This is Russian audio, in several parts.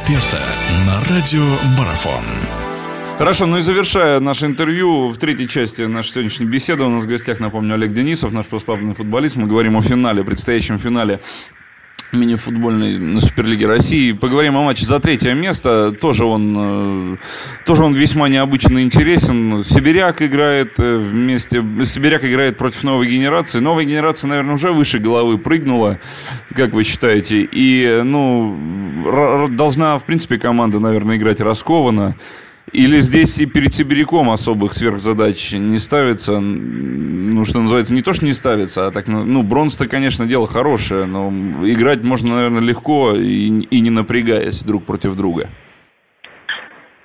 эксперта на радио Марафон. Хорошо, ну и завершая наше интервью, в третьей части нашей сегодняшней беседы у нас в гостях, напомню, Олег Денисов, наш прославленный футболист. Мы говорим о финале, предстоящем финале мини-футбольной Суперлиги России. Поговорим о матче за третье место. Тоже он, э, тоже он весьма необычно интересен. Сибиряк играет э, вместе... Сибиряк играет против новой генерации. Новая генерация, наверное, уже выше головы прыгнула, как вы считаете. И, ну, должна, в принципе, команда, наверное, играть раскованно. Или здесь и перед Сибиряком особых сверхзадач не ставится, ну, что называется, не то, что не ставится, а так, ну, бронз-то, конечно, дело хорошее, но играть можно, наверное, легко и, и не напрягаясь друг против друга.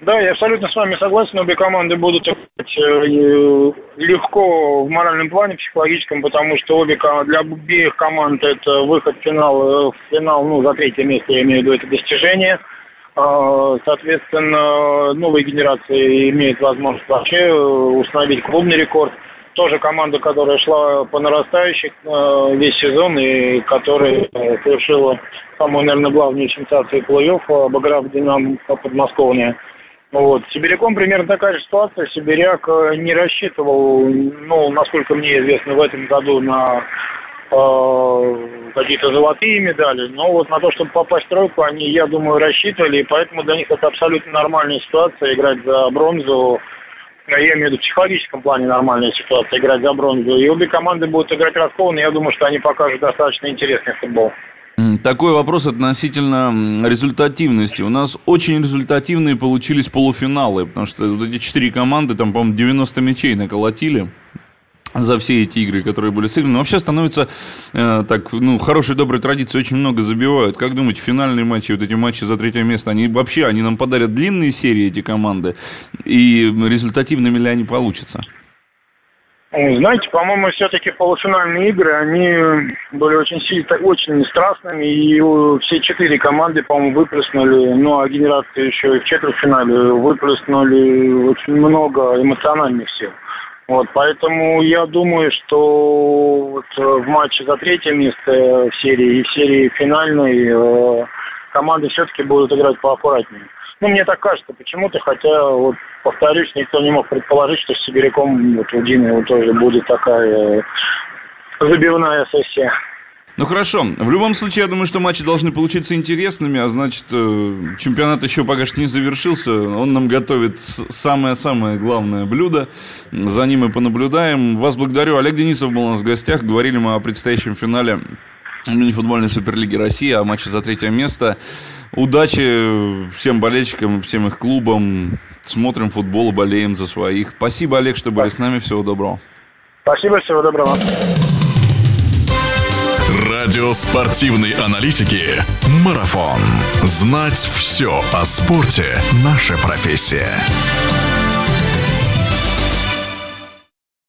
Да, я абсолютно с вами согласен. Обе команды будут играть э, легко в моральном плане, психологическом, потому что обе для обеих команд это выход в финал, э, в финал, ну, за третье место, я имею в виду, это достижение – а, соответственно, новая генерация имеет возможность вообще э, установить клубный рекорд. Тоже команда, которая шла по нарастающей э, весь сезон и которая э, совершила самую, наверное, главную сенсацию плей-офф, обыграв «Динамо» подмосковное. Вот. Сибиряком примерно такая же ситуация. Сибиряк не рассчитывал, ну, насколько мне известно, в этом году на Э, какие-то золотые медали. Но вот на то, чтобы попасть в тройку, они, я думаю, рассчитывали, и поэтому для них это абсолютно нормальная ситуация играть за бронзу. Я имею в виду в психологическом плане нормальная ситуация играть за бронзу. И обе команды будут играть раскованно. Я думаю, что они покажут достаточно интересный футбол. Такой вопрос относительно результативности. У нас очень результативные получились полуфиналы, потому что вот эти четыре команды, там, по-моему, 90 мячей наколотили за все эти игры, которые были сыграны. Но вообще становится э, так, ну, хорошей доброй традиции очень много забивают. Как думаете, финальные матчи, вот эти матчи за третье место, они вообще, они нам подарят длинные серии, эти команды? И результативными ли они получатся? Знаете, по-моему, все-таки полуфинальные игры, они были очень сильно, очень страстными, и все четыре команды, по-моему, выплеснули, ну, а генерация еще и в четвертьфинале выплеснули очень много эмоциональных сил. Вот, поэтому я думаю, что вот э, в матче за третье место в серии и в серии финальной э, команды все-таки будут играть поаккуратнее. Ну, мне так кажется почему-то, хотя, вот, повторюсь, никто не мог предположить, что с Сибиряком вот, у Дины вот, тоже будет такая э, забивная сессия. Ну хорошо. В любом случае, я думаю, что матчи должны получиться интересными, а значит, э, чемпионат еще пока что не завершился. Он нам готовит самое-самое главное блюдо. За ним мы понаблюдаем. Вас благодарю. Олег Денисов был у нас в гостях. Говорили мы о предстоящем финале мини-футбольной Суперлиги России, о матче за третье место. Удачи всем болельщикам, всем их клубам. Смотрим футбол и болеем за своих. Спасибо, Олег, что были с нами. Всего доброго. Спасибо, всего доброго. Радио спортивной аналитики «Марафон». Знать все о спорте – наша профессия.